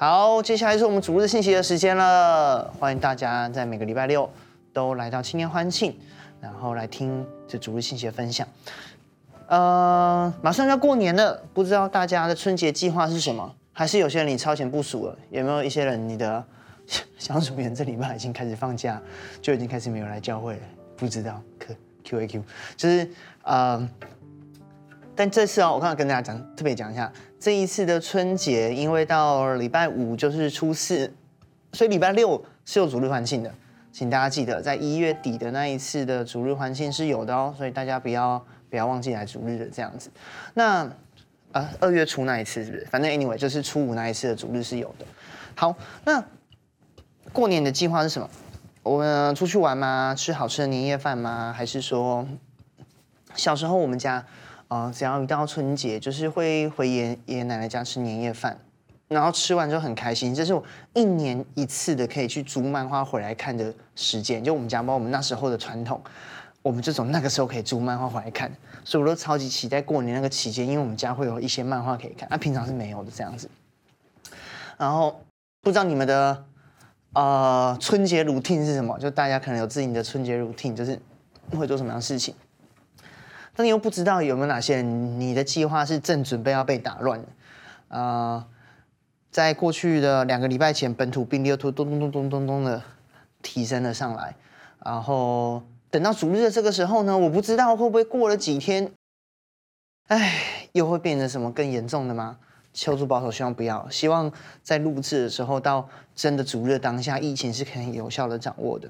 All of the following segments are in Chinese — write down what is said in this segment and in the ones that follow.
好，接下来是我们主日信息的时间了。欢迎大家在每个礼拜六都来到青年欢庆，然后来听这主日信息的分享。呃，马上要过年了，不知道大家的春节计划是什么？还是有些人你超前部署了？有没有一些人你的相处员这礼拜已经开始放假，就已经开始没有来教会了？不知道，可 Q A Q，就是呃。但这次哦，我刚刚跟大家讲，特别讲一下，这一次的春节，因为到礼拜五就是初四，所以礼拜六是有主日欢庆的，请大家记得，在一月底的那一次的主日欢庆是有的哦，所以大家不要不要忘记来主日的这样子。那呃，二月初那一次是不是？反正 anyway 就是初五那一次的主日是有的。好，那过年的计划是什么？我们出去玩吗？吃好吃的年夜饭吗？还是说小时候我们家？啊、只要一到春节，就是会回爷爷奶奶家吃年夜饭，然后吃完就很开心。这是我一年一次的可以去租漫画回来看的时间。就我们家，包括我们那时候的传统，我们就从那个时候可以租漫画回来看。所以我都超级期待过年那个期间，因为我们家会有一些漫画可以看，那、啊、平常是没有的这样子。然后不知道你们的呃春节 routine 是什么？就大家可能有自己的春节 routine，就是会做什么样的事情？但你又不知道有没有哪些人，你的计划是正准备要被打乱的。啊、在过去的两个礼拜前，本土病例又突咚咚咚咚咚咚的提升了上来，然后等到主日的这个时候呢，我不知道会不会过了几天，哎，又会变成什么更严重的吗？求助保守，希望不要。希望在录制的时候，到真的主日当下，疫情是可以有效的掌握的。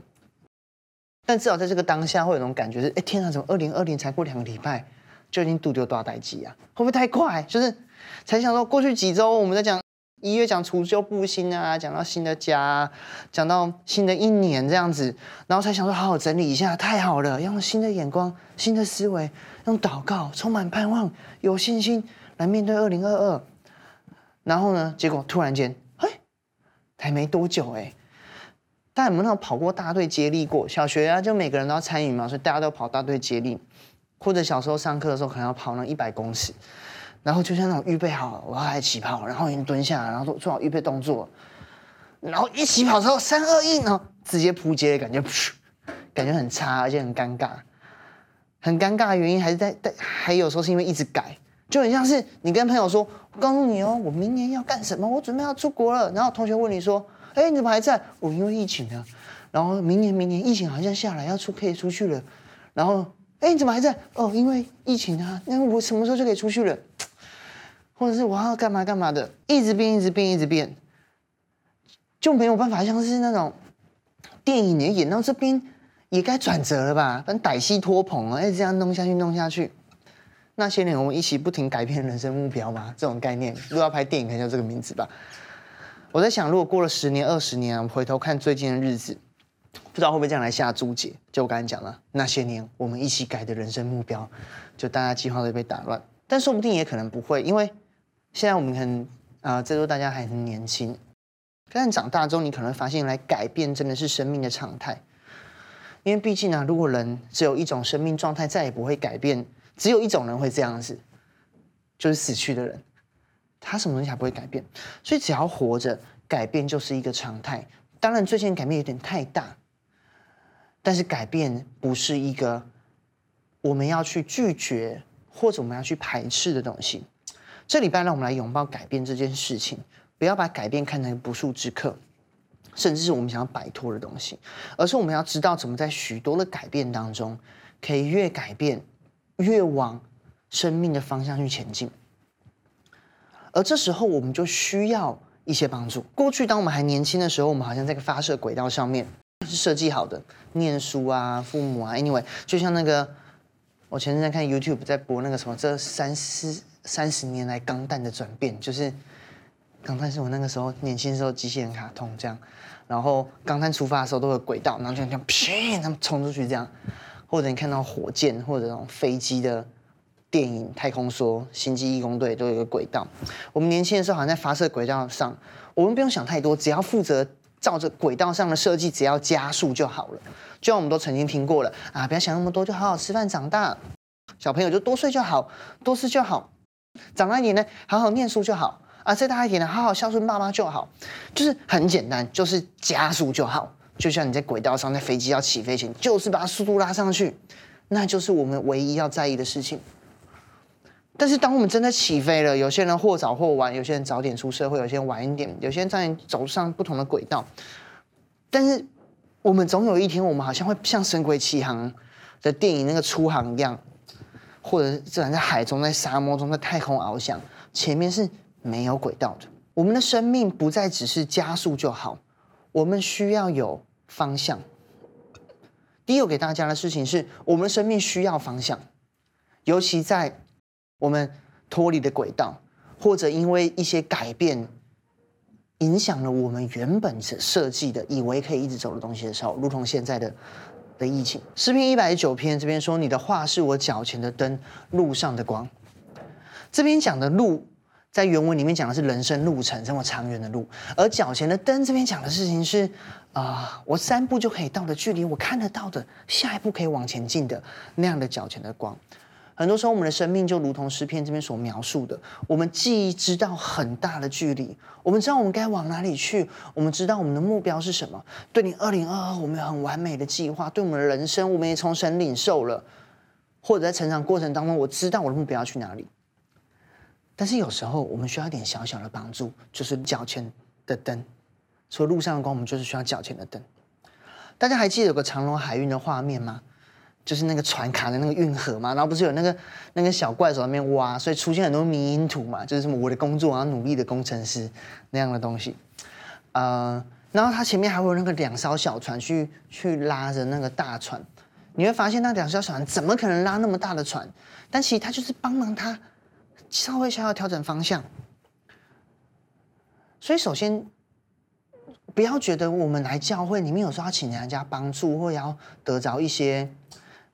但至少在这个当下，会有种感觉是：哎，天啊，怎么二零二零才过两个礼拜，就已经度丢多少代际啊？会不会太快？就是才想说，过去几周我们在讲一月讲除旧布新啊，讲到新的家，讲到新的一年这样子，然后才想说好好整理一下，太好了，用新的眼光、新的思维，用祷告，充满盼望，有信心来面对二零二二。然后呢，结果突然间，哎，才没多久哎。大家有没有跑过大队接力过？小学啊，就每个人都要参与嘛，所以大家都跑大队接力。或者小时候上课的时候，可能要跑那一百公尺，然后就像那种预备好，我要来起跑，然后已经蹲下，然后做做好预备动作，然后一起跑之后三二一，然后直接扑街，感觉感觉很差，而且很尴尬。很尴尬的原因还是在在，还有时候是因为一直改，就很像是你跟朋友说：“我告诉你哦，我明年要干什么，我准备要出国了。”然后同学问你说。哎，你怎么还在？我、因为疫情啊，然后明年明年疫情好像下来要出可以出去了，然后哎，你怎么还在？哦，因为疫情啊，那我什么时候就可以出去了？或者是我要干嘛干嘛的，一直变，一直变，一直变，就没有办法像是那种电影也演到这边也该转折了吧？反正歹戏拖棚啊，哎，这样弄下去弄下去，那些年我们一起不停改变人生目标嘛，这种概念，如果要拍电影，可以叫这个名字吧。我在想，如果过了十年、二十年，我回头看最近的日子，不知道会不会这样来下注解？就我刚才讲了，那些年我们一起改的人生目标，就大家计划都被打乱。但说不定也可能不会，因为现在我们很啊、呃，这时候大家还很年轻。但长大之后，你可能发现，来改变真的是生命的常态。因为毕竟啊，如果人只有一种生命状态，再也不会改变，只有一种人会这样子，就是死去的人。他什么东西还不会改变，所以只要活着，改变就是一个常态。当然，最近改变有点太大，但是改变不是一个我们要去拒绝或者我们要去排斥的东西。这礼拜让我们来拥抱改变这件事情，不要把改变看成不速之客，甚至是我们想要摆脱的东西，而是我们要知道怎么在许多的改变当中，可以越改变越往生命的方向去前进。而这时候，我们就需要一些帮助。过去，当我们还年轻的时候，我们好像在个发射轨道上面是设计好的，念书啊，父母啊，anyway，就像那个我前阵在看 YouTube 在播那个什么，这三四三十年来钢弹的转变，就是钢弹是我那个时候年轻时候机器人卡通这样，然后钢弹出发的时候都有轨道，然后就这样砰，他们冲出去这样，或者你看到火箭或者那种飞机的。电影《太空梭》《星际异攻队》都有一个轨道。我们年轻的时候好像在发射轨道上，我们不用想太多，只要负责照着轨道上的设计，只要加速就好了。就像我们都曾经听过了啊，不要想那么多，就好好吃饭长大。小朋友就多睡就好，多吃就好。长大一点呢，好好念书就好。啊，再大一点呢，好好孝顺爸妈就好，就是很简单，就是加速就好。就像你在轨道上，在飞机要起飞前，就是把速度拉上去，那就是我们唯一要在意的事情。但是当我们真的起飞了，有些人或早或晚，有些人早点出社会，有些人晚一点，有些人在走上不同的轨道。但是我们总有一天，我们好像会像《神鬼奇航》的电影那个出航一样，或者自然在海中、在沙漠中、在太空翱翔，前面是没有轨道的。我们的生命不再只是加速就好，我们需要有方向。第一个给大家的事情是，我们的生命需要方向，尤其在。我们脱离的轨道，或者因为一些改变，影响了我们原本设设计的、以为可以一直走的东西的时候，如同现在的的疫情。诗篇一百九篇这边说：“你的话是我脚前的灯，路上的光。”这边讲的路，在原文里面讲的是人生路程这么长远的路，而脚前的灯这边讲的事情是啊、我三步就可以到的距离，我看得到的，下一步可以往前进的那样的脚前的光。很多时候，我们的生命就如同诗篇这边所描述的，我们既知道很大的距离，我们知道我们该往哪里去，我们知道我们的目标是什么。对你二零二二，我们有很完美的计划；对我们的人生，我们也从神领受了，或者在成长过程当中，我知道我的目标要去哪里。但是有时候，我们需要一点小小的帮助，就是脚前的灯。除了路上的光，我们就是需要脚前的灯。大家还记得有个长隆海运的画面吗？就是那个船卡在那个运河嘛，然后不是有那个那个小怪手在那边挖，所以出现很多迷因图嘛，就是什么我的工作，然后努力的工程师那样的东西，呃，然后它前面还会有那个两艘小船去去拉着那个大船，你会发现那两艘小船怎么可能拉那么大的船？但其实它就是帮忙它稍微想要调整方向。所以首先不要觉得我们来教会里面有时候要请人家帮助，或要得着一些。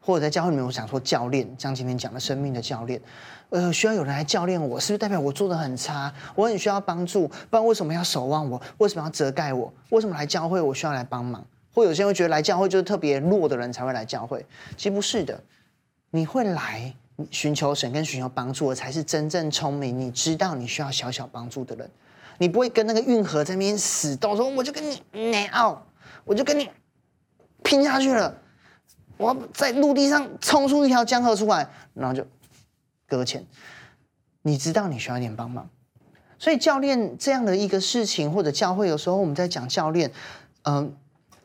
或者在教会里面，我想说教练，像今天讲的生命的教练，呃，需要有人来教练我，是不是代表我做的很差？我很需要帮助，不然为什么要守望我？为什么要遮盖我？为什么来教会我需要来帮忙？或有些人会觉得来教会就是特别弱的人才会来教会，其实不是的，你会来寻求神跟寻求帮助的才是真正聪明，你知道你需要小小帮助的人，你不会跟那个运河在那边死斗，说我就跟你内奥，我就跟你拼下去了。我在陆地上冲出一条江河出来，然后就搁浅。你知道你需要一点帮忙，所以教练这样的一个事情，或者教会有时候我们在讲教练，嗯，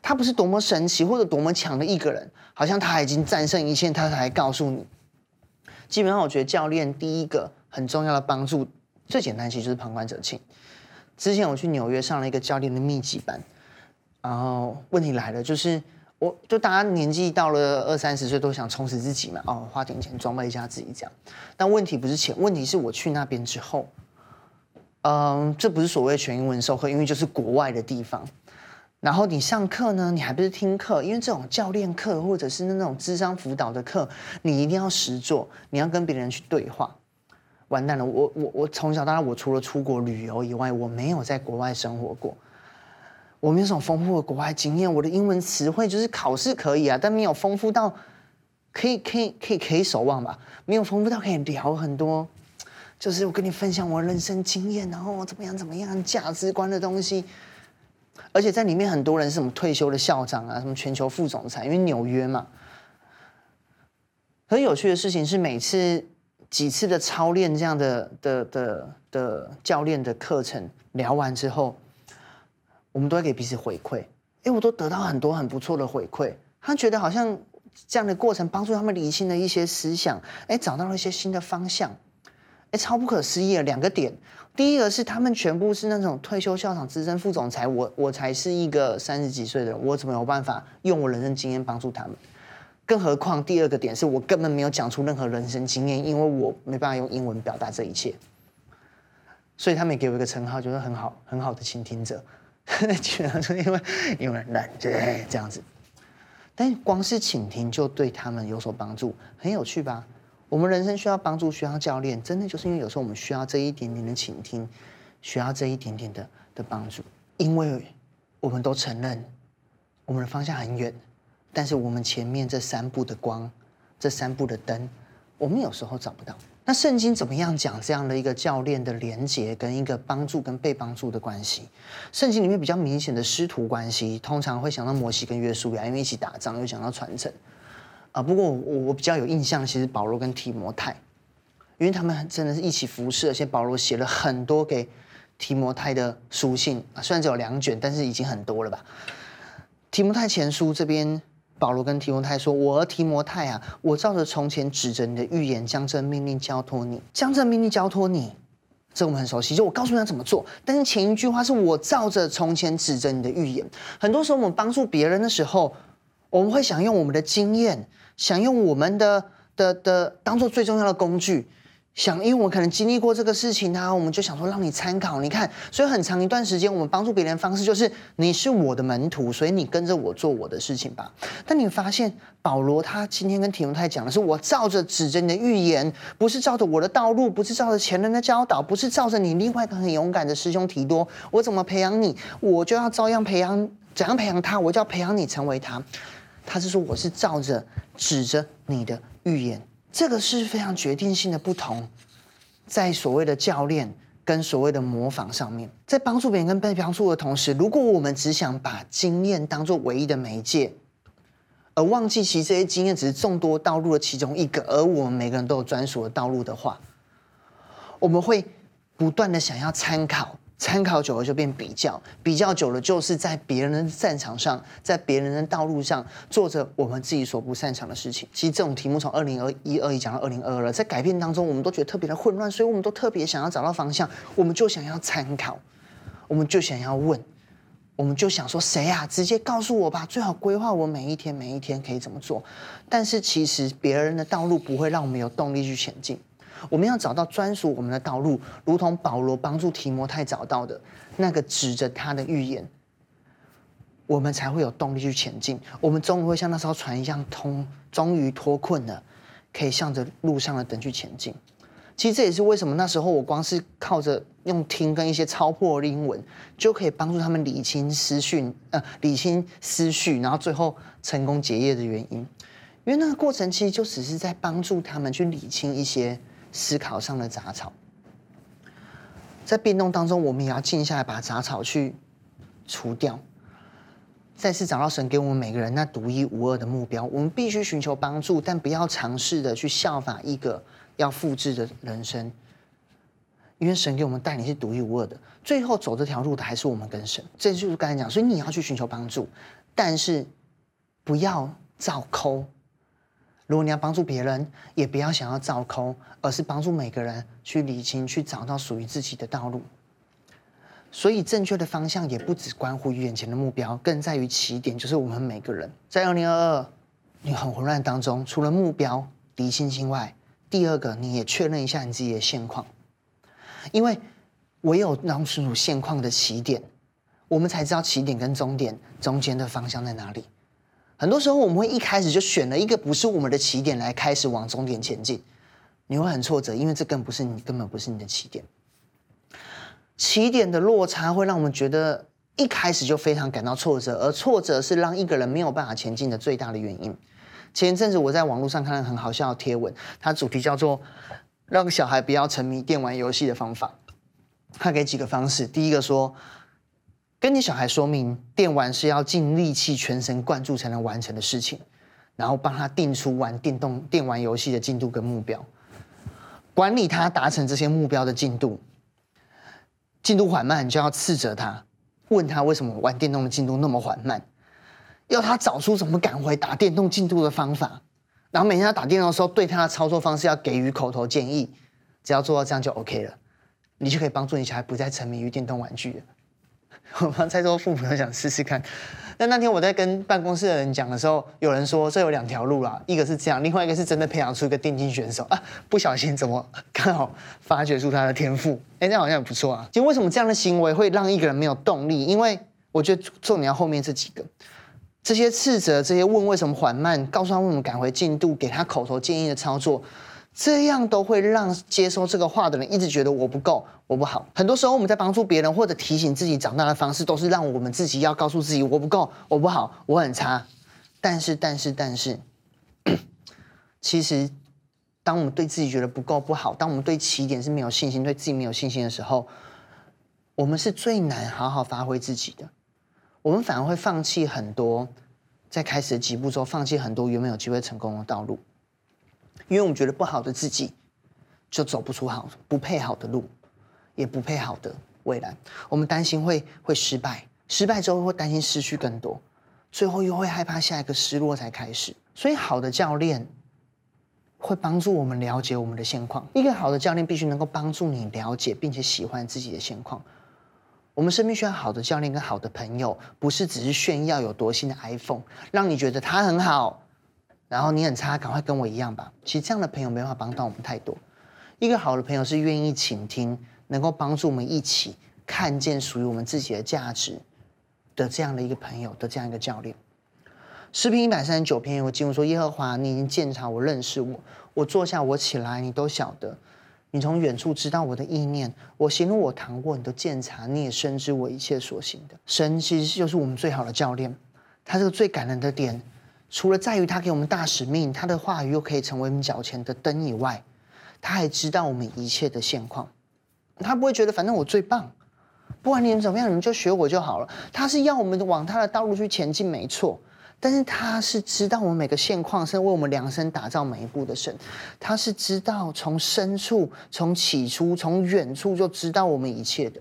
他不是多么神奇或者多么强的一个人，好像他已经战胜一切，他才告诉你。基本上，我觉得教练第一个很重要的帮助，最简单其实就是旁观者清。之前我去纽约上了一个教练的密集班，然后问题来了，就是。我就大家年纪到了二三十岁都想充实自己嘛，哦，花点钱装备一下自己这样。但问题不是钱，问题是我去那边之后，嗯，这不是所谓全英文授课，因为就是国外的地方。然后你上课呢，你还不是听课，因为这种教练课或者是那种智商辅导的课，你一定要实做，你要跟别人去对话。完蛋了，我我我从小到大，我除了出国旅游以外，我没有在国外生活过。我没有什么丰富的国外经验，我的英文词汇就是考试可以啊，但没有丰富到可以可以可以可以守望吧，没有丰富到可以聊很多，就是我跟你分享我人生经验，然后怎么样怎么样价值观的东西，而且在里面很多人是什么退休的校长啊，什么全球副总裁，因为纽约嘛。很有趣的事情是，每次几次的操练这样的的的的，的教练的课程聊完之后。我们都会给彼此回馈，哎，我都得到很多很不错的回馈。他觉得好像这样的过程帮助他们理清了一些思想，哎，找到了一些新的方向，哎，超不可思议的两个点。第一个是他们全部是那种退休校长、资深副总裁，我我才是一个三十几岁的，我怎么有办法用我人生经验帮助他们？更何况第二个点是我根本没有讲出任何人生经验，因为我没办法用英文表达这一切，所以他们也给我一个称号，就是很好很好的倾听者。居然说因为因为懒对这样子，但光是倾听就对他们有所帮助，很有趣吧？我们人生需要帮助，需要教练，真的就是因为有时候我们需要这一点点的倾听，需要这一点点的的帮助，因为我们都承认我们的方向很远，但是我们前面这三步的光，这三步的灯，我们有时候找不到。那圣经怎么样讲这样的一个教练的连结跟一个帮助跟被帮助的关系？圣经里面比较明显的师徒关系，通常会想到摩西跟约书亚，因为一起打仗，又想到传承。啊，不过我我比较有印象，其实保罗跟提摩太，因为他们真的是一起服侍，而且保罗写了很多给提摩太的书信啊，虽然只有两卷，但是已经很多了吧？提摩太前书这边。保罗跟提摩太说：“我提摩太啊，我照着从前指着你的预言，将这命令交托你，将这命令交托你，这我们很熟悉。就我告诉你要怎么做，但是前一句话是我照着从前指着你的预言。很多时候我们帮助别人的时候，我们会想用我们的经验，想用我们的的的当做最重要的工具。”想，因为我可能经历过这个事情啊，我们就想说让你参考。你看，所以很长一段时间，我们帮助别人的方式就是你是我的门徒，所以你跟着我做我的事情吧。但你发现保罗他今天跟提摩太讲的是，我照着指着你的预言，不是照着我的道路，不是照着前人的教导，不是照着你另外一个很勇敢的师兄提多，我怎么培养你，我就要照样培养，怎样培养他，我就要培养你成为他。他是说我是照着指着你的预言。这个是非常决定性的不同，在所谓的教练跟所谓的模仿上面，在帮助别人跟被帮助的同时，如果我们只想把经验当做唯一的媒介，而忘记其实这些经验只是众多道路的其中一个，而我们每个人都有专属的道路的话，我们会不断的想要参考。参考久了就变比较，比较久了就是在别人的战场上，在别人的道路上做着我们自己所不擅长的事情。其实这种题目从二零二一、二一讲到二零二二了，在改变当中，我们都觉得特别的混乱，所以我们都特别想要找到方向，我们就想要参考，我们就想要问，我们就想说谁啊？直接告诉我吧，最好规划我每一天每一天可以怎么做。但是其实别人的道路不会让我们有动力去前进。我们要找到专属我们的道路，如同保罗帮助提摩太找到的那个指着他的预言，我们才会有动力去前进。我们终于会像那艘船一样通，终于脱困了，可以向着路上的灯去前进。其实这也是为什么那时候我光是靠着用听跟一些超破的英文，就可以帮助他们理清思绪，呃，理清思绪，然后最后成功结业的原因。因为那个过程其实就只是在帮助他们去理清一些。思考上的杂草，在变动当中，我们也要静下来，把杂草去除掉，再次找到神给我们每个人那独一无二的目标。我们必须寻求帮助，但不要尝试的去效法一个要复制的人生，因为神给我们带领是独一无二的。最后走这条路的还是我们跟神。这就是刚才讲，所以你要去寻求帮助，但是不要照抠。如果你要帮助别人，也不要想要照空，而是帮助每个人去理清，去找到属于自己的道路。所以，正确的方向也不只关乎于眼前的目标，更在于起点，就是我们每个人在二零二二你很混乱当中，除了目标离清之外，第二个你也确认一下你自己的现况，因为唯有弄清楚现况的起点，我们才知道起点跟终点中间的方向在哪里。很多时候，我们会一开始就选了一个不是我们的起点来开始往终点前进，你会很挫折，因为这更不是你，根本不是你的起点。起点的落差会让我们觉得一开始就非常感到挫折，而挫折是让一个人没有办法前进的最大的原因。前一阵子我在网络上看了很好笑的贴文，它主题叫做“让小孩不要沉迷电玩游戏的方法”。他给几个方式，第一个说。跟你小孩说明，电玩是要尽力气、全神贯注才能完成的事情，然后帮他定出玩电动电玩游戏的进度跟目标，管理他达成这些目标的进度。进度缓慢，你就要斥责他，问他为什么玩电动的进度那么缓慢，要他找出怎么赶回打电动进度的方法，然后每天他打电动的时候，对他的操作方式要给予口头建议，只要做到这样就 OK 了，你就可以帮助你小孩不再沉迷于电动玩具了。我刚才说父母都想试试看，但那天我在跟办公室的人讲的时候，有人说这有两条路啦，一个是这样，另外一个是真的培养出一个电竞选手啊，不小心怎么刚好发掘出他的天赋，哎，这样好像也不错啊。其实为什么这样的行为会让一个人没有动力？因为我觉得重点要后面这几个，这些斥责、这些问为什么缓慢、告诉他为什么赶回进度、给他口头建议的操作。这样都会让接收这个话的人一直觉得我不够，我不好。很多时候我们在帮助别人或者提醒自己长大的方式，都是让我们自己要告诉自己我不够，我不好，我很差。但是，但是，但是，其实当我们对自己觉得不够不好，当我们对起点是没有信心，对自己没有信心的时候，我们是最难好好发挥自己的。我们反而会放弃很多，在开始的几步之后，放弃很多原本有机会成功的道路，因为我们觉得不好的自己就走不出好、不配好的路，也不配好的未来。我们担心会会失败，失败之后会担心失去更多，最后又会害怕下一个失落才开始。所以，好的教练。会帮助我们了解我们的现况。一个好的教练必须能够帮助你了解并且喜欢自己的现况。我们身边需要好的教练跟好的朋友，不是只是炫耀有多新的 iPhone，让你觉得他很好，然后你很差，赶快跟我一样吧。其实这样的朋友没办法帮到我们太多。一个好的朋友是愿意倾听，能够帮助我们一起看见属于我们自己的价值的这样的一个朋友的这样一个教练。诗篇一百三十九篇有经文说：“耶和华，你已经鉴察我，认识我。我坐下，我起来，你都晓得。你从远处知道我的意念，我行路，我谈过，你都鉴察，你也深知我一切所行的。神其实就是我们最好的教练。他这个最感人的点，除了在于他给我们大使命，他的话语又可以成为我们脚前的灯以外，他还知道我们一切的现况。他不会觉得反正我最棒，不管你们怎么样，你们就学我就好了。他是要我们往他的道路去前进，没错。”但是他是知道我们每个现况，是为我们量身打造每一步的神。他是知道从深处、从起初、从远处就知道我们一切的。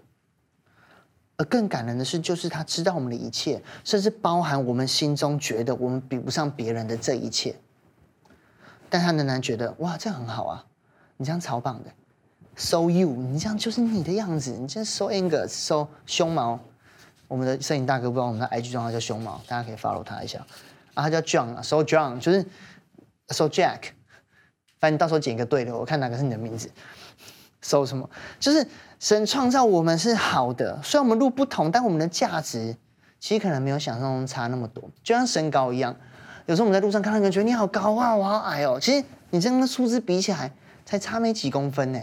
而更感人的是，就是他知道我们的一切，甚至包含我们心中觉得我们比不上别人的这一切。但他仍然觉得，哇，这样很好啊！你这样超棒的，so you，你这样就是你的样子，你这样 so Angus，so 胸毛。我们的摄影大哥不知道我们的 IG 账号叫熊猫，大家可以 follow 他一下。啊，他叫 John 啊，So John 就是 So Jack，反正你到时候剪一个对的，我看哪个是你的名字。搜什么？就是神创造我们是好的，虽然我们路不同，但我们的价值其实可能没有想象中差那么多。就像身高一样，有时候我们在路上看到一个人，觉得你好高啊，我好矮哦。其实你这样的数字比起来，才差没几公分呢，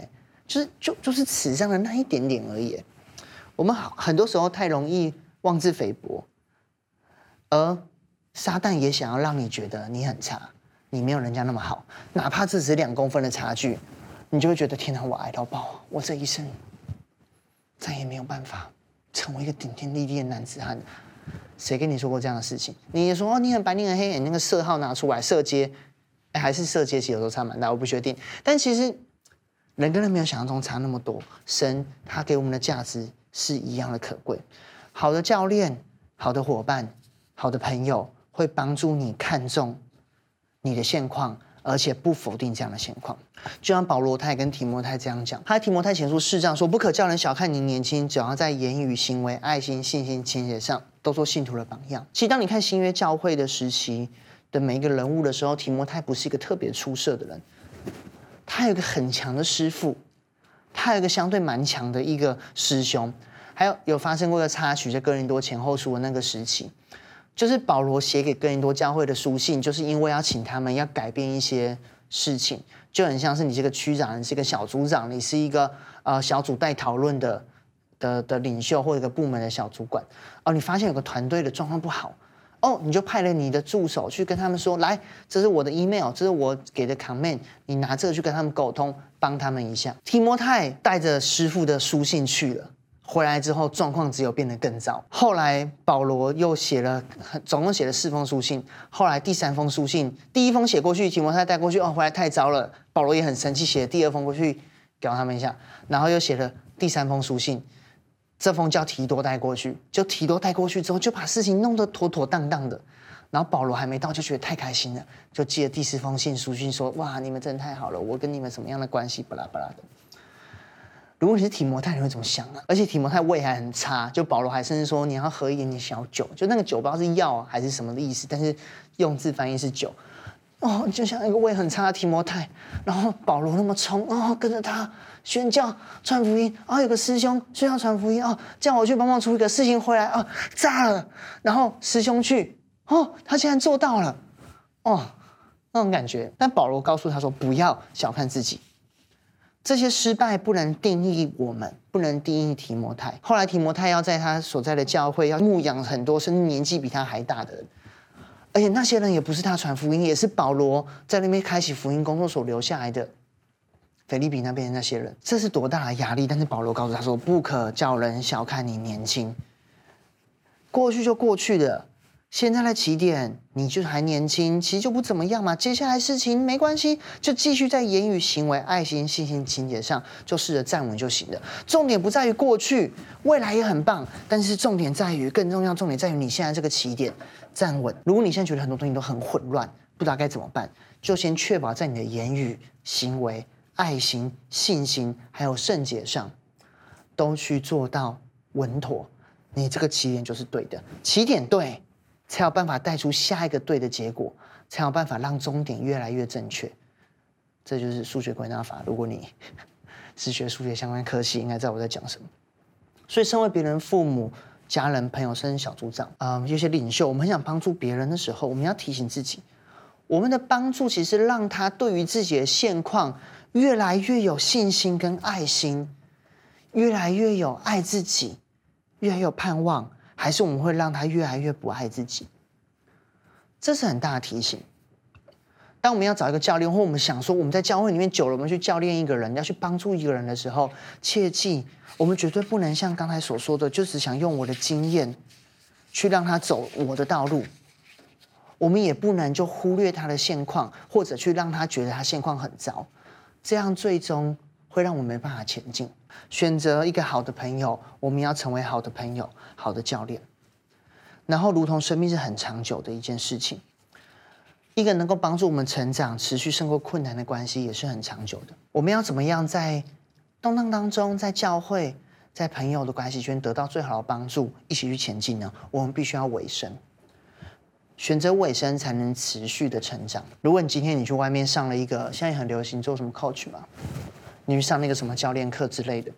就是就就是尺上的那一点点而已。我们好很多时候太容易妄自菲薄，而撒旦也想要让你觉得你很差，你没有人家那么好，哪怕这只是两公分的差距，你就会觉得天哪，我矮到爆，我这一生再也没有办法成为一个顶天立地的男子汉。谁跟你说过这样的事情？你说哦，你很白，你很黑，你那个色号拿出来，色阶，还是色阶，其实有时候差蛮大，我不确定。但其实人跟人没有想象中差那么多，神他给我们的价值。是一样的可贵。好的教练、好的伙伴、好的朋友，会帮助你看重你的现况，而且不否定这样的现况。就像保罗他也跟提摩太这样讲，他提摩太前书四章说：“不可叫人小看你年轻，只要在言语、行为、爱心、信心、清洁上，都做信徒的榜样。”其实，当你看新约教会的时期的每一个人物的时候，提摩太不是一个特别出色的人，他有一个很强的师父。他有一个相对蛮强的一个师兄，还有有发生过一个插曲，在哥林多前后书的那个时期，就是保罗写给哥林多教会的书信，就是因为要请他们要改变一些事情，就很像是你这个区长，你是一个小组长，你是一个呃小组带讨论的的的领袖或者一个部门的小主管，哦，你发现有个团队的状况不好。哦，你就派了你的助手去跟他们说，来，这是我的 email，这是我给的 comment，你拿这个去跟他们沟通，帮他们一下。提摩太带着师傅的书信去了，回来之后状况只有变得更糟。后来保罗又写了，总共写了四封书信。后来第三封书信，第一封写过去，提摩太带过去，哦，回来太糟了。保罗也很生气，写了第二封过去，屌他们一下，然后又写了第三封书信。这封叫提多带过去，就提多带过去之后，就把事情弄得妥妥当当的。然后保罗还没到，就觉得太开心了，就寄了第四封信书信说：“哇，你们真的太好了，我跟你们什么样的关系？巴拉巴拉的。”如果你是提摩太，你会怎么想啊？而且提摩太胃还很差，就保罗还甚至说你要喝一点点小酒，就那个酒不知道是药还是什么的意思，但是用字翻译是酒。哦，就像一个胃很差的提摩太，然后保罗那么冲哦，跟着他宣教传福音啊、哦，有个师兄宣教传福音啊、哦，叫我去帮忙处理个事情回来啊、哦，炸了，然后师兄去哦，他竟然做到了哦，那种感觉。但保罗告诉他说，不要小看自己，这些失败不能定义我们，不能定义提摩太。后来提摩太要在他所在的教会要牧养很多甚至年纪比他还大的人。而且那些人也不是他传福音，也是保罗在那边开启福音工作所留下来的。腓立比那边的那些人，这是多大的压力！但是保罗告诉他说：“不可叫人小看你年轻，过去就过去的，现在的起点，你就还年轻，其实就不怎么样嘛。接下来事情没关系，就继续在言语、行为、爱心、信心、情节上，就试着站稳就行了。重点不在于过去，未来也很棒，但是重点在于，更重要，重点在于你现在这个起点站稳。如果你现在觉得很多东西都很混乱，不知道该怎么办，就先确保在你的言语、行为。”爱心、信心，还有圣洁上，都去做到稳妥，你这个起点就是对的。起点对，才有办法带出下一个对的结果，才有办法让终点越来越正确。这就是数学归纳法。如果你 是学数学相关科系，应该知道我在讲什么。所以，身为别人父母、家人、朋友，甚至小组长，啊、有些领袖，我们很想帮助别人的时候，我们要提醒自己，我们的帮助其实让他对于自己的现况。越来越有信心跟爱心，越来越有爱自己，越来越有盼望，还是我们会让他越来越不爱自己？这是很大的提醒。当我们要找一个教练，或我们想说我们在教会里面久了，我们去教练一个人，要去帮助一个人的时候，切记我们绝对不能像刚才所说的，就只想用我的经验去让他走我的道路。我们也不能就忽略他的现况，或者去让他觉得他现况很糟。这样最终会让我们没办法前进。选择一个好的朋友，我们要成为好的朋友、好的教练。然后，如同生命是很长久的一件事情，一个能够帮助我们成长、持续胜过困难的关系也是很长久的。我们要怎么样在动荡当中，在教会、在朋友的关系圈得到最好的帮助，一起去前进呢？我们必须要委身。选择委身才能持续的成长。如果你今天你去外面上了一个，现在很流行做什么 coach 嘛，你去上那个什么教练课之类的，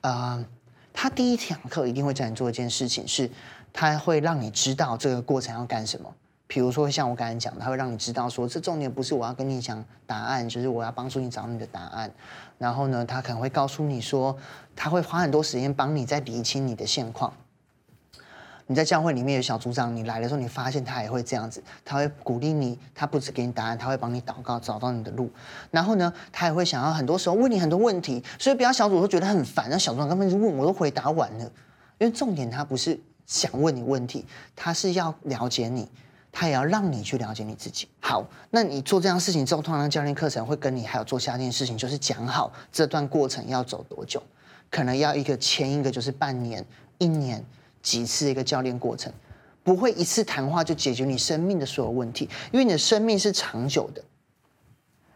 啊、呃，他第一堂课一定会叫你做一件事情，是他会让你知道这个过程要干什么。比如说像我刚才讲的，他会让你知道说，这重点不是我要跟你讲答案，就是我要帮助你找你的答案。然后呢，他可能会告诉你说，他会花很多时间帮你在理清你的现况。你在教会里面有小组长，你来的时候，你发现他也会这样子，他会鼓励你，他不止给你答案，他会帮你祷告，找到你的路。然后呢，他也会想要很多时候问你很多问题，所以不要小组都觉得很烦。那小组长根本就问我都回答完了，因为重点他不是想问你问题，他是要了解你，他也要让你去了解你自己。好，那你做这样事情之后，通常教练课程会跟你还有做下一件事情，就是讲好这段过程要走多久，可能要一个前一个就是半年、一年。几次一个教练过程，不会一次谈话就解决你生命的所有问题，因为你的生命是长久的，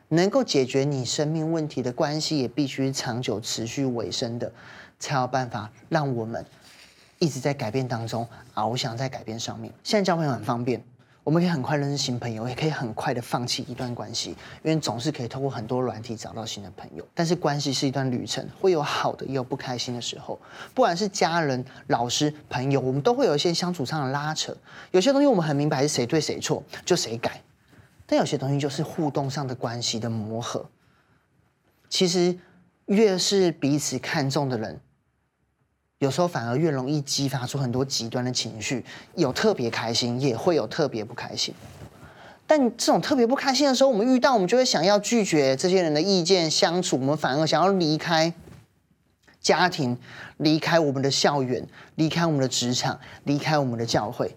能够解决你生命问题的关系也必须长久、持续、维生的，才有办法让我们一直在改变当中，翱翔在改变上面。现在交朋友很方便。我们可以很快认识新朋友，也可以很快的放弃一段关系，因为总是可以透过很多软体找到新的朋友。但是关系是一段旅程，会有好的，也有不开心的时候。不管是家人、老师、朋友，我们都会有一些相处上的拉扯。有些东西我们很明白是谁对谁错，就谁改。但有些东西就是互动上的关系的磨合。其实越是彼此看重的人。有时候反而越容易激发出很多极端的情绪，有特别开心，也会有特别不开心。但这种特别不开心的时候，我们遇到，我们就会想要拒绝这些人的意见相处，我们反而想要离开家庭，离开我们的校园，离开我们的职场，离开我们的教会。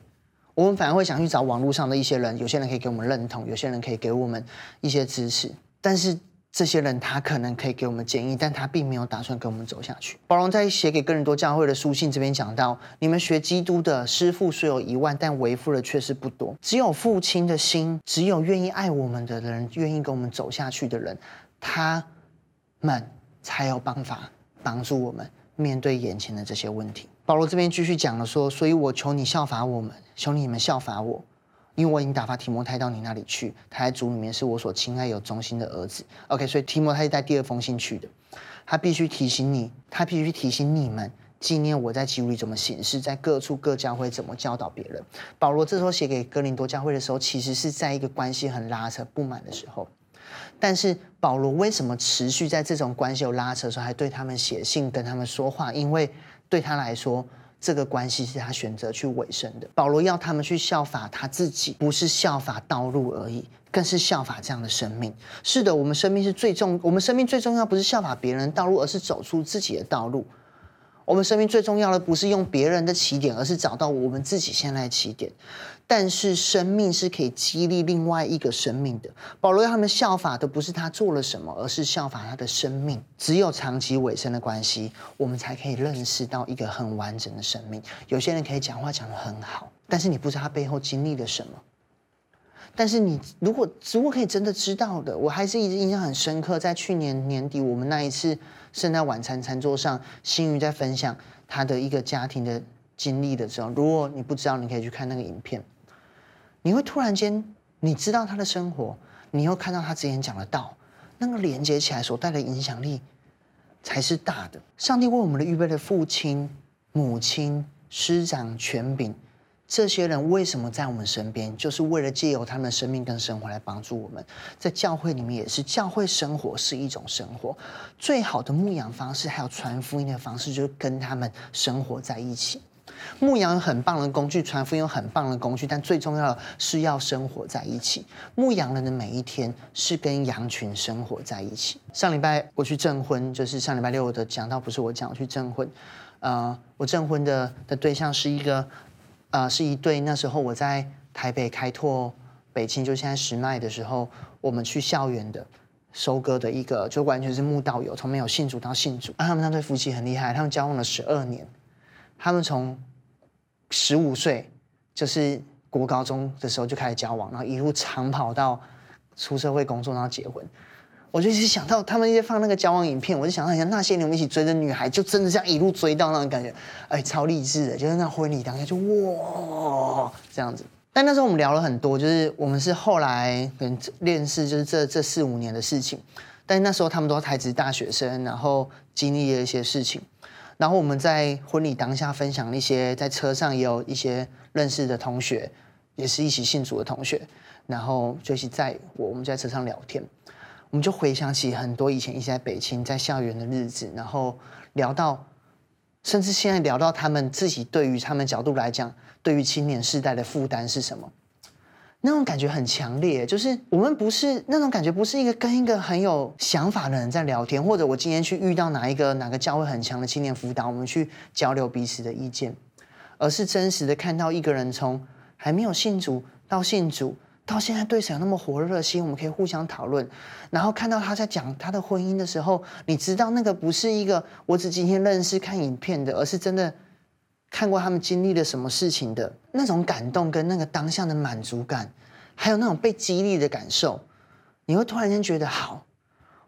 我们反而会想去找网络上的一些人，有些人可以给我们认同，有些人可以给我们一些支持，但是。这些人他可能可以给我们建议，但他并没有打算跟我们走下去。保罗在写给哥林多教会的书信这边讲到：你们学基督的师傅虽有一万，但为父的却是不多。只有父亲的心，只有愿意爱我们的人，愿意跟我们走下去的人，他们才有办法帮助我们面对眼前的这些问题。保罗这边继续讲了说：所以我求你效法我们，求你们效法我。因为我已经打发提摩太到你那里去，他在主里面是我所亲爱有忠心的儿子。OK，所以提摩太是带第二封信去的，他必须提醒你，他必须提醒你们，纪念我在基督里怎么行事，在各处各教会怎么教导别人。保罗这时候写给哥林多教会的时候，其实是在一个关系很拉扯、不满的时候。但是保罗为什么持续在这种关系有拉扯的时候，还对他们写信、跟他们说话？因为对他来说，这个关系是他选择去委身的。保罗要他们去效法他自己，不是效法道路而已，更是效法这样的生命。是的，我们生命是最重，我们生命最重要不是效法别人道路，而是走出自己的道路。我们生命最重要的不是用别人的起点，而是找到我们自己现在的起点。但是生命是可以激励另外一个生命的。保罗要他们效法的不是他做了什么，而是效法他的生命。只有长期尾声的关系，我们才可以认识到一个很完整的生命。有些人可以讲话讲得很好，但是你不知道他背后经历了什么。但是你如果如果可以真的知道的，我还是一直印象很深刻。在去年年底，我们那一次圣诞晚餐餐桌上，新宇在分享他的一个家庭的经历的时候，如果你不知道，你可以去看那个影片。你会突然间，你知道他的生活，你又看到他之前讲的道，那个连接起来所带来的影响力，才是大的。上帝为我们的预备的父亲、母亲、师长、权柄，这些人为什么在我们身边？就是为了借由他们的生命跟生活来帮助我们。在教会里面也是，教会生活是一种生活，最好的牧养方式，还有传福音的方式，就是跟他们生活在一起。牧羊有很棒的工具，传福音有很棒的工具，但最重要的是要生活在一起。牧羊人的每一天是跟羊群生活在一起。上礼拜我去证婚，就是上礼拜六的讲道，不是我讲，我去证婚。呃，我证婚的的对象是一个，呃，是一对。那时候我在台北开拓北青，就现在石麦的时候，我们去校园的收割的一个，就完全是木道友，从没有信主到信主。啊，他们那对夫妻很厉害，他们交往了十二年，他们从十五岁就是国高中的时候就开始交往，然后一路长跑到出社会工作，然后结婚。我就一直想到他们一直放那个交往影片，我就想到像那些年我们一起追的女孩，就真的这样一路追到那种感觉，哎，超励志的。就是那婚礼当下就哇这样子。但那时候我们聊了很多，就是我们是后来可能认识，就是这这四五年的事情。但那时候他们都还是大学生，然后经历了一些事情。然后我们在婚礼当下分享一些，在车上也有一些认识的同学，也是一起信主的同学，然后就一起在我我们在车上聊天，我们就回想起很多以前一直在北青在校园的日子，然后聊到，甚至现在聊到他们自己对于他们角度来讲，对于青年世代的负担是什么。那种感觉很强烈，就是我们不是那种感觉，不是一个跟一个很有想法的人在聊天，或者我今天去遇到哪一个哪个教会很强的青年辅导，我们去交流彼此的意见，而是真实的看到一个人从还没有信主到信主，到现在对神有那么火热的心，我们可以互相讨论，然后看到他在讲他的婚姻的时候，你知道那个不是一个我只今天认识看影片的，而是真的。看过他们经历了什么事情的那种感动，跟那个当下的满足感，还有那种被激励的感受，你会突然间觉得好，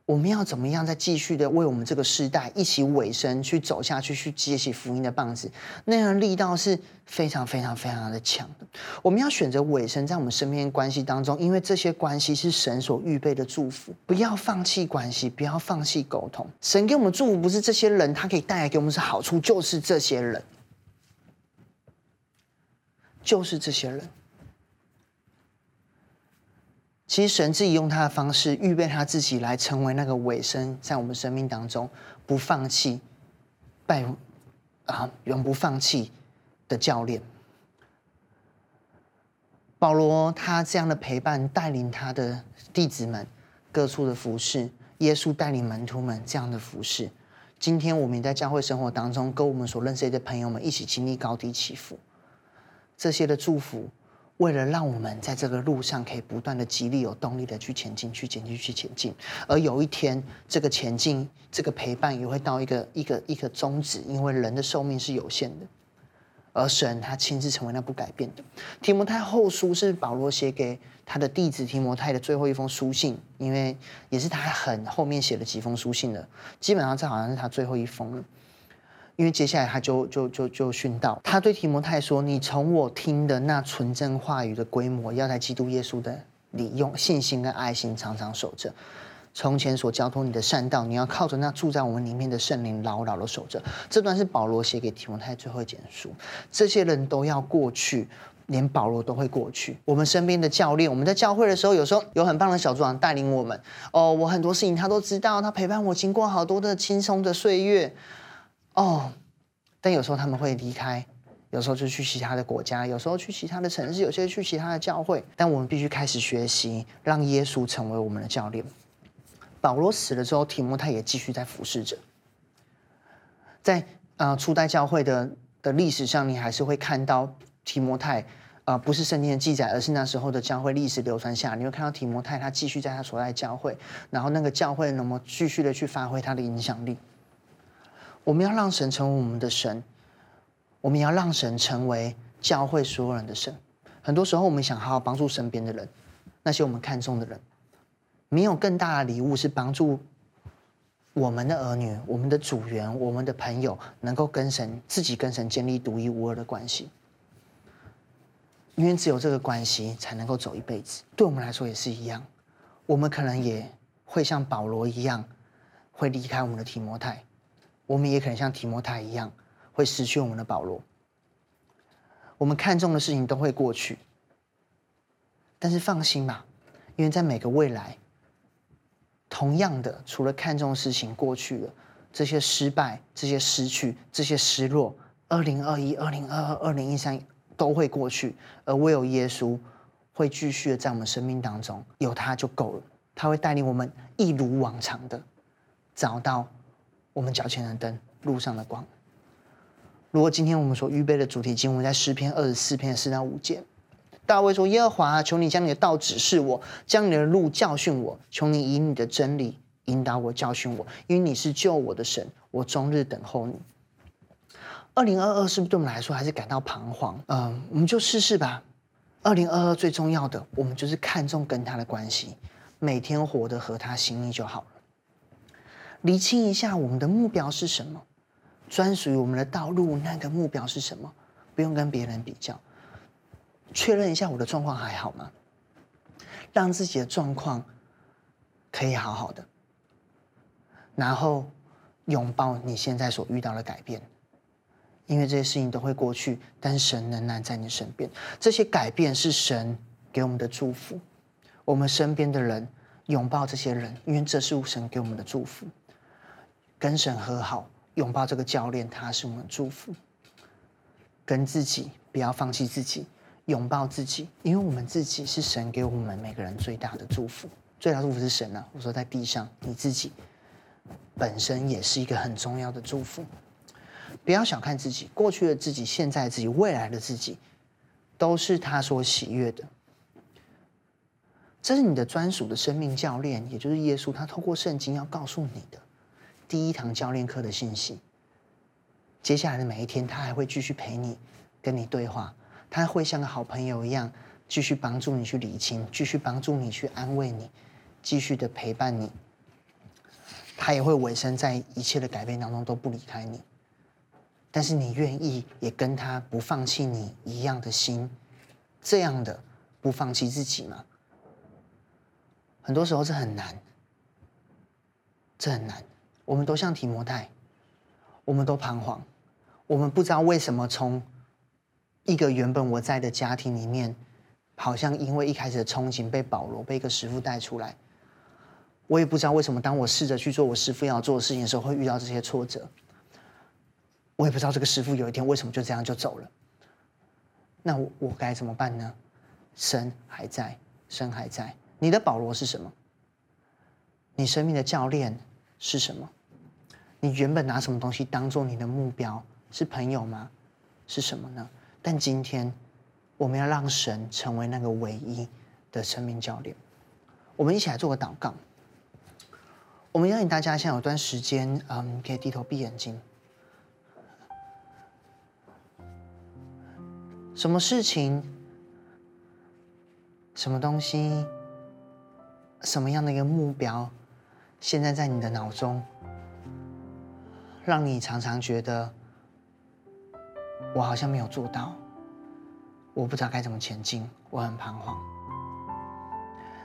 我们要怎么样再继续的为我们这个世代一起委身去走下去，去接起福音的棒子，那样力道是非常非常非常的强的。我们要选择委身在我们身边关系当中，因为这些关系是神所预备的祝福。不要放弃关系，不要放弃沟通。神给我们祝福不是这些人，他可以带来给我们是好处，就是这些人。就是这些人，其实神自己用他的方式预备他自己来成为那个尾声在我们生命当中不放弃、拜啊永不放弃的教练。保罗他这样的陪伴带领他的弟子们各处的服侍，耶稣带领门徒们这样的服侍。今天我们也在教会生活当中，跟我们所认识的朋友们一起经历高低起伏。这些的祝福，为了让我们在这个路上可以不断的激励、有动力的去前进、去前进、去前进。而有一天，这个前进、这个陪伴也会到一个一个一个终止，因为人的寿命是有限的。而神他亲自成为那不改变的。提摩太后书是保罗写给他的弟子提摩太的最后一封书信，因为也是他很后面写了几封书信了，基本上这好像是他最后一封了。因为接下来他就就就就训道，他对提摩太说：“你从我听的那纯正话语的规模，要在基督耶稣的里用信心跟爱心常常守着。从前所交托你的善道，你要靠着那住在我们里面的圣灵牢牢的守着。”这段是保罗写给提摩太最后一卷书。这些人都要过去，连保罗都会过去。我们身边的教练，我们在教会的时候，有时候有很棒的小组长带领我们。哦，我很多事情他都知道，他陪伴我经过好多的轻松的岁月。哦，但有时候他们会离开，有时候就去其他的国家，有时候去其他的城市，有些去其他的教会。但我们必须开始学习，让耶稣成为我们的教练。保罗死了之后，提摩太也继续在服侍着。在呃初代教会的的历史上，你还是会看到提摩太。啊、不是圣经的记载，而是那时候的教会历史流传下，你会看到提摩太他继续在他所在教会，然后那个教会能够继续的去发挥他的影响力。我们要让神成为我们的神，我们要让神成为教会所有人的神。很多时候，我们想好好帮助身边的人，那些我们看重的人，没有更大的礼物是帮助我们的儿女、我们的组员、我们的朋友，能够跟神自己跟神建立独一无二的关系。因为只有这个关系才能够走一辈子，对我们来说也是一样。我们可能也会像保罗一样，会离开我们的提摩太；我们也可能像提摩太一样，会失去我们的保罗。我们看重的事情都会过去，但是放心吧，因为在每个未来，同样的，除了看重的事情过去了，这些失败、这些失去、这些失落，二零二一、二零二二、二零一三。都会过去，而唯有耶稣会继续的在我们生命当中，有他就够了。他会带领我们一如往常的找到我们脚前的灯，路上的光。如果今天我们所预备的主题经文在诗篇二十四篇四到五节，大卫说：“耶和华，求你将你的道指示我，将你的路教训我。求你以你的真理引导我，教训我，因为你是救我的神，我终日等候你。”二零二二是不是对我们来说还是感到彷徨？嗯，我们就试试吧。二零二二最重要的，我们就是看重跟他的关系，每天活得合他心意就好了。厘清一下我们的目标是什么，专属于我们的道路，那个目标是什么？不用跟别人比较，确认一下我的状况还好吗？让自己的状况可以好好的，然后拥抱你现在所遇到的改变。因为这些事情都会过去，但神仍然在你身边。这些改变是神给我们的祝福。我们身边的人拥抱这些人，因为这是神给我们的祝福。跟神和好，拥抱这个教练，他是我们的祝福。跟自己不要放弃自己，拥抱自己，因为我们自己是神给我们每个人最大的祝福。最大的祝福是神啊！我说在地上，你自己本身也是一个很重要的祝福。不要小看自己，过去的自己、现在的自己、未来的自己，都是他所喜悦的。这是你的专属的生命教练，也就是耶稣，他透过圣经要告诉你的第一堂教练课的信息。接下来的每一天，他还会继续陪你，跟你对话。他会像个好朋友一样，继续帮助你去理清，继续帮助你去安慰你，继续的陪伴你。他也会委身在一切的改变当中，都不离开你。但是你愿意也跟他不放弃你一样的心，这样的不放弃自己吗？很多时候这很难，这很难。我们都像提摩太，我们都彷徨，我们不知道为什么从一个原本我在的家庭里面，好像因为一开始的憧憬被保罗被一个师傅带出来，我也不知道为什么当我试着去做我师傅要做的事情的时候，会遇到这些挫折。我也不知道这个师傅有一天为什么就这样就走了。那我我该怎么办呢？神还在，神还在。你的保罗是什么？你生命的教练是什么？你原本拿什么东西当做你的目标？是朋友吗？是什么呢？但今天我们要让神成为那个唯一的生命教练。我们一起来做个祷告。我们邀请大家现在有段时间，嗯，可以低头闭眼睛。什么事情？什么东西？什么样的一个目标？现在在你的脑中，让你常常觉得我好像没有做到，我不知道该怎么前进，我很彷徨。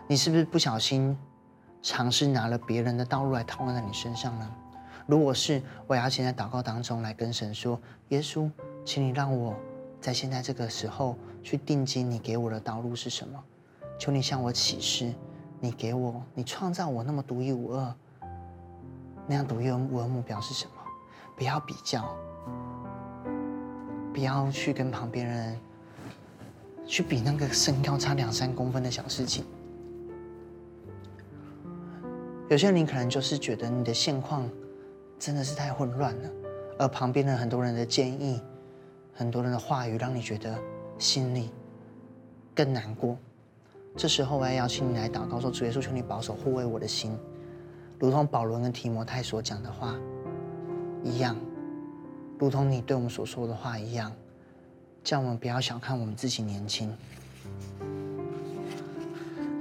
你是不是不小心尝试拿了别人的道路来套用在你身上呢？如果是，我要先在祷告当中来跟神说：“耶稣，请你让我。”在现在这个时候去定睛，你给我的道路是什么？求你向我启示，你给我，你创造我那么独一无二，那样独一无二目标是什么？不要比较，不要去跟旁边人去比那个身高差两三公分的小事情。有些人可能就是觉得你的现况真的是太混乱了，而旁边的很多人的建议、很多人的话语，让你觉得心里更难过。这时候我要邀请你来祷告说：“主耶稣，求你保守护卫我的心，如同保罗跟提摩太所讲的话一样，如同你对我们所说的话一样，叫我们不要小看我们自己年轻。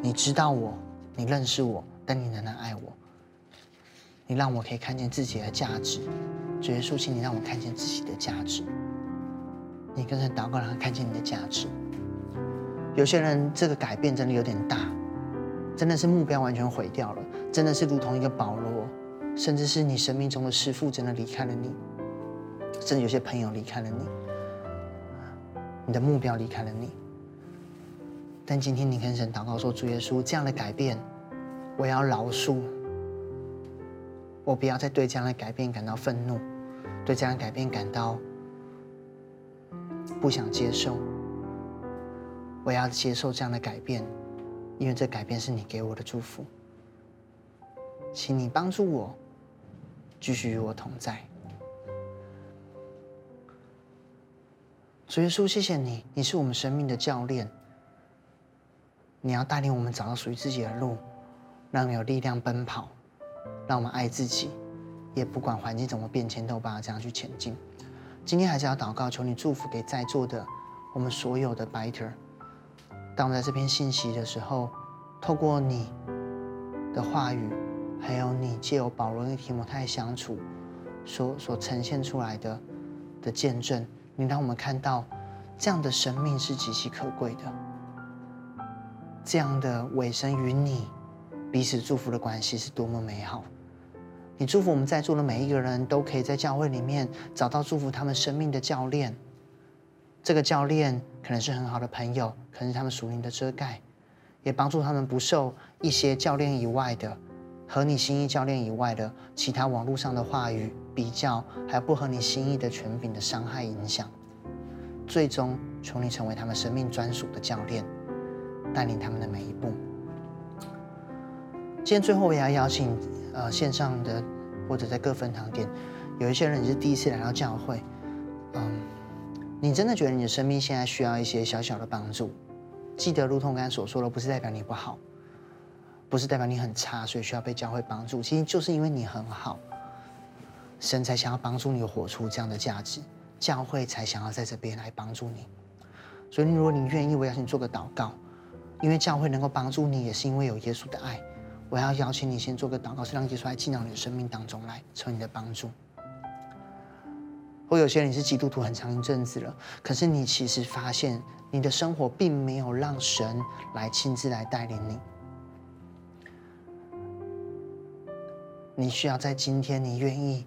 你知道我，你认识我。”但你仍然爱我，你让我可以看见自己的价值。主耶稣，请你让我看见自己的价值。你跟神祷告，让他看见你的价值。有些人这个改变真的有点大，真的是目标完全毁掉了，真的是如同一个保罗，甚至是你生命中的师父真的离开了你，甚至有些朋友离开了你，你的目标离开了你。但今天你跟神祷告说：“主耶稣，这样的改变。”我要饶恕，我不要再对这样的改变感到愤怒，对这样的改变感到不想接受。我要接受这样的改变，因为这改变是你给我的祝福。请你帮助我，继续与我同在。主耶稣，谢谢你，你是我们生命的教练，你要带领我们找到属于自己的路。让我们有力量奔跑，让我们爱自己，也不管环境怎么变迁，都把它这样去前进。今天还是要祷告，求你祝福给在座的我们所有的 Biter。当在这篇信息的时候，透过你的话语，还有你借由保罗跟提摩太相处所所呈现出来的的见证，你让我们看到这样的生命是极其可贵的，这样的委身与你。彼此祝福的关系是多么美好！你祝福我们在座的每一个人都可以在教会里面找到祝福他们生命的教练。这个教练可能是很好的朋友，可能是他们属灵的遮盖，也帮助他们不受一些教练以外的、合你心意教练以外的其他网络上的话语比较，还有不合你心意的权柄的伤害影响。最终，求你成为他们生命专属的教练，带领他们的每一步。今天最后，我也要邀请，呃，线上的或者在各分堂点，有一些人你是第一次来到教会，嗯，你真的觉得你的生命现在需要一些小小的帮助？记得，如同刚才所说的，不是代表你不好，不是代表你很差，所以需要被教会帮助。其实就是因为你很好，神才想要帮助你活出这样的价值，教会才想要在这边来帮助你。所以，如果你愿意，我邀请你做个祷告，因为教会能够帮助你，也是因为有耶稣的爱。我要邀请你先做个祷告，是让耶稣来进到你的生命当中来，成为你的帮助。或有些人你是基督徒很长一阵子了，可是你其实发现你的生活并没有让神来亲自来带领你。你需要在今天，你愿意。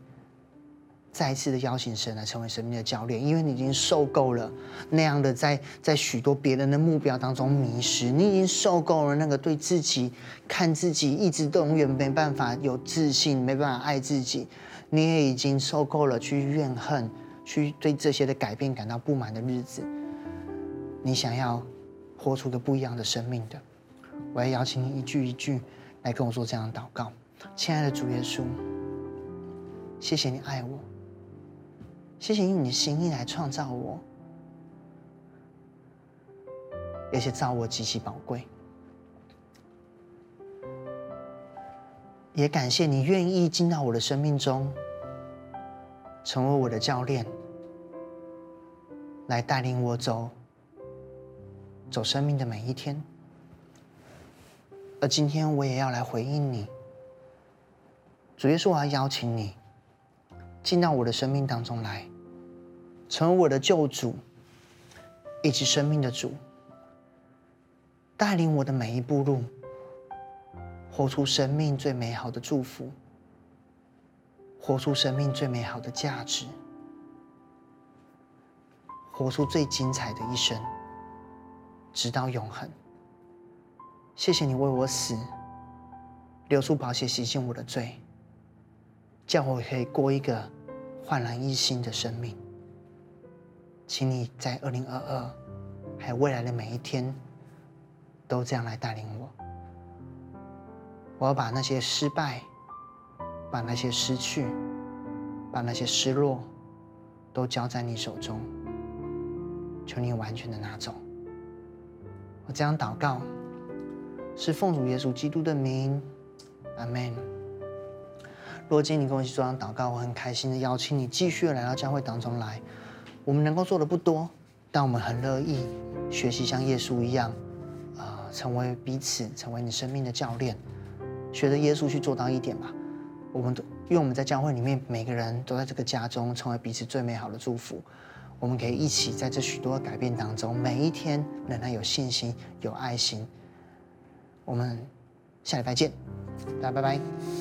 再次的邀请神来成为生命的教练，因为你已经受够了那样的在在许多别人的目标当中迷失，你已经受够了那个对自己看自己一直都永远没办法有自信，没办法爱自己，你也已经受够了去怨恨，去对这些的改变感到不满的日子。你想要活出个不一样的生命的，我要邀请你一句一句来跟我做这样的祷告，亲爱的主耶稣，谢谢你爱我。谢谢用你的心意来创造我，而且造我极其宝贵。也感谢你愿意进到我的生命中，成为我的教练，来带领我走走生命的每一天。而今天我也要来回应你，主耶稣，我要邀请你进到我的生命当中来。成为我的救主，以及生命的主，带领我的每一步路，活出生命最美好的祝福，活出生命最美好的价值，活出最精彩的一生，直到永恒。谢谢你为我死，流出宝血洗净我的罪，叫我可以过一个焕然一新的生命。请你在二零二二还有未来的每一天，都这样来带领我。我要把那些失败，把那些失去，把那些失落，都交在你手中。求你完全的拿走。我这样祷告，是奉主耶稣基督的名，阿门。如果今天你跟我一起做上祷告，我很开心的邀请你继续来到教会当中来。我们能够做的不多，但我们很乐意学习像耶稣一样，呃，成为彼此，成为你生命的教练，学着耶稣去做到一点吧。我们都，因为我们在教会里面，每个人都在这个家中，成为彼此最美好的祝福。我们可以一起在这许多改变当中，每一天仍然有信心、有爱心。我们下礼拜见，大家拜拜。